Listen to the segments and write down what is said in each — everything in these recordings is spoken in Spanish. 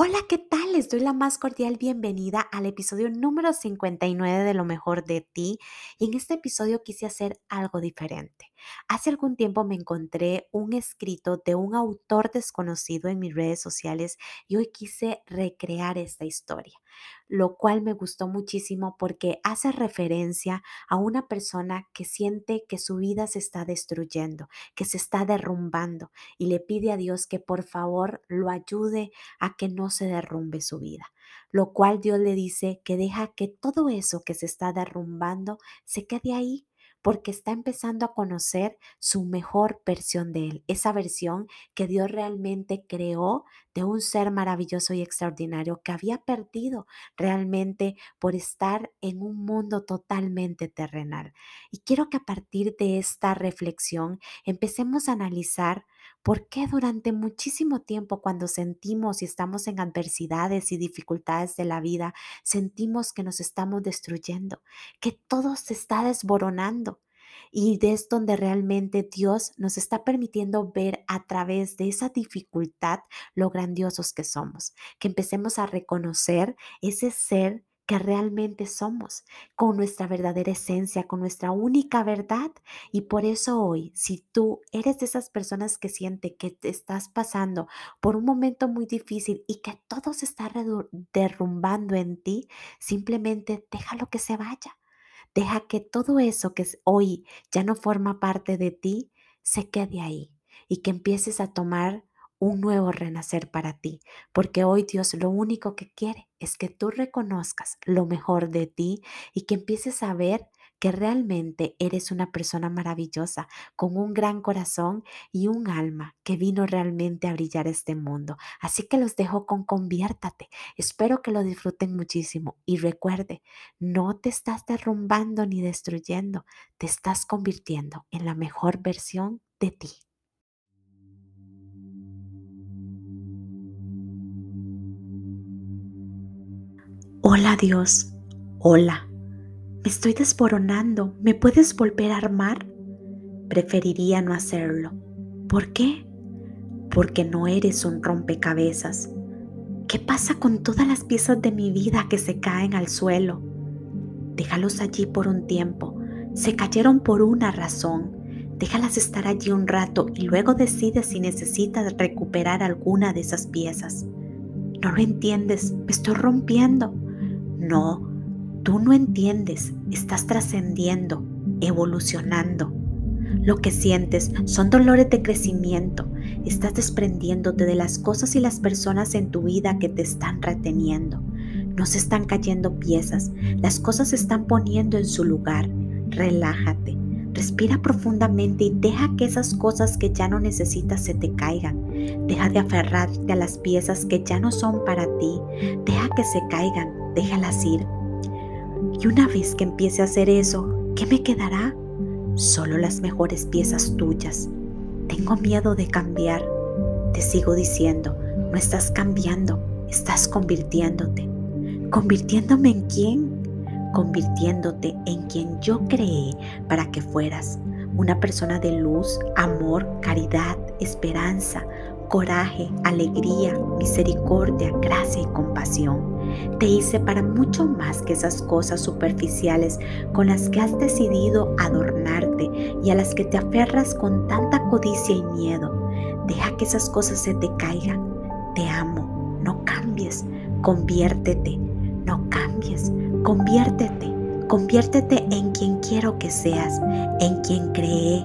Hola, ¿qué tal? Les doy la más cordial bienvenida al episodio número 59 de Lo mejor de ti. Y en este episodio quise hacer algo diferente. Hace algún tiempo me encontré un escrito de un autor desconocido en mis redes sociales y hoy quise recrear esta historia, lo cual me gustó muchísimo porque hace referencia a una persona que siente que su vida se está destruyendo, que se está derrumbando y le pide a Dios que por favor lo ayude a que no se derrumbe su vida lo cual Dios le dice que deja que todo eso que se está derrumbando se quede ahí porque está empezando a conocer su mejor versión de él, esa versión que Dios realmente creó de un ser maravilloso y extraordinario que había perdido realmente por estar en un mundo totalmente terrenal. Y quiero que a partir de esta reflexión empecemos a analizar ¿Por qué durante muchísimo tiempo cuando sentimos y estamos en adversidades y dificultades de la vida, sentimos que nos estamos destruyendo, que todo se está desboronando? Y es donde realmente Dios nos está permitiendo ver a través de esa dificultad lo grandiosos que somos, que empecemos a reconocer ese ser que realmente somos, con nuestra verdadera esencia, con nuestra única verdad. Y por eso hoy, si tú eres de esas personas que siente que te estás pasando por un momento muy difícil y que todo se está derrumbando en ti, simplemente déjalo que se vaya. Deja que todo eso que hoy ya no forma parte de ti se quede ahí y que empieces a tomar un nuevo renacer para ti, porque hoy Dios lo único que quiere es que tú reconozcas lo mejor de ti y que empieces a ver que realmente eres una persona maravillosa, con un gran corazón y un alma que vino realmente a brillar este mundo. Así que los dejo con conviértate. Espero que lo disfruten muchísimo y recuerde, no te estás derrumbando ni destruyendo, te estás convirtiendo en la mejor versión de ti. Hola Dios, hola, me estoy desboronando, ¿me puedes volver a armar? Preferiría no hacerlo. ¿Por qué? Porque no eres un rompecabezas. ¿Qué pasa con todas las piezas de mi vida que se caen al suelo? Déjalos allí por un tiempo. Se cayeron por una razón. Déjalas estar allí un rato y luego decides si necesitas recuperar alguna de esas piezas. No lo entiendes, me estoy rompiendo. No, tú no entiendes, estás trascendiendo, evolucionando. Lo que sientes son dolores de crecimiento, estás desprendiéndote de las cosas y las personas en tu vida que te están reteniendo. No se están cayendo piezas, las cosas se están poniendo en su lugar. Relájate, respira profundamente y deja que esas cosas que ya no necesitas se te caigan. Deja de aferrarte a las piezas que ya no son para ti. Deja que se caigan déjalas ir. Y una vez que empiece a hacer eso, ¿qué me quedará? Solo las mejores piezas tuyas. Tengo miedo de cambiar. Te sigo diciendo, no estás cambiando, estás convirtiéndote. ¿Convirtiéndome en quién? Convirtiéndote en quien yo creé para que fueras. Una persona de luz, amor, caridad, esperanza, coraje, alegría, misericordia, gracia y compasión. Te hice para mucho más que esas cosas superficiales con las que has decidido adornarte y a las que te aferras con tanta codicia y miedo. Deja que esas cosas se te caigan. Te amo, no cambies, conviértete, no cambies, conviértete, conviértete en quien quiero que seas, en quien creé.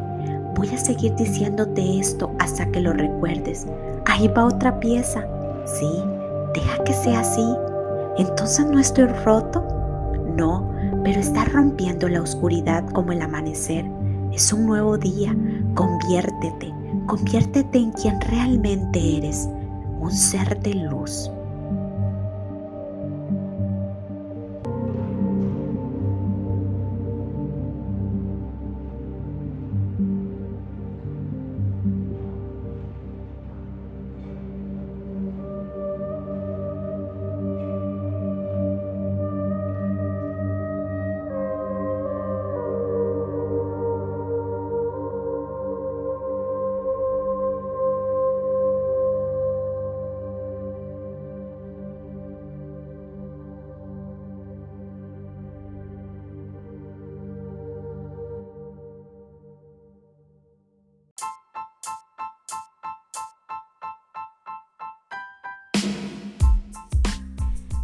Voy a seguir diciéndote esto hasta que lo recuerdes. Ahí va otra pieza. Sí, deja que sea así. Entonces no estoy roto. No, pero está rompiendo la oscuridad como el amanecer. Es un nuevo día. Conviértete, conviértete en quien realmente eres, un ser de luz.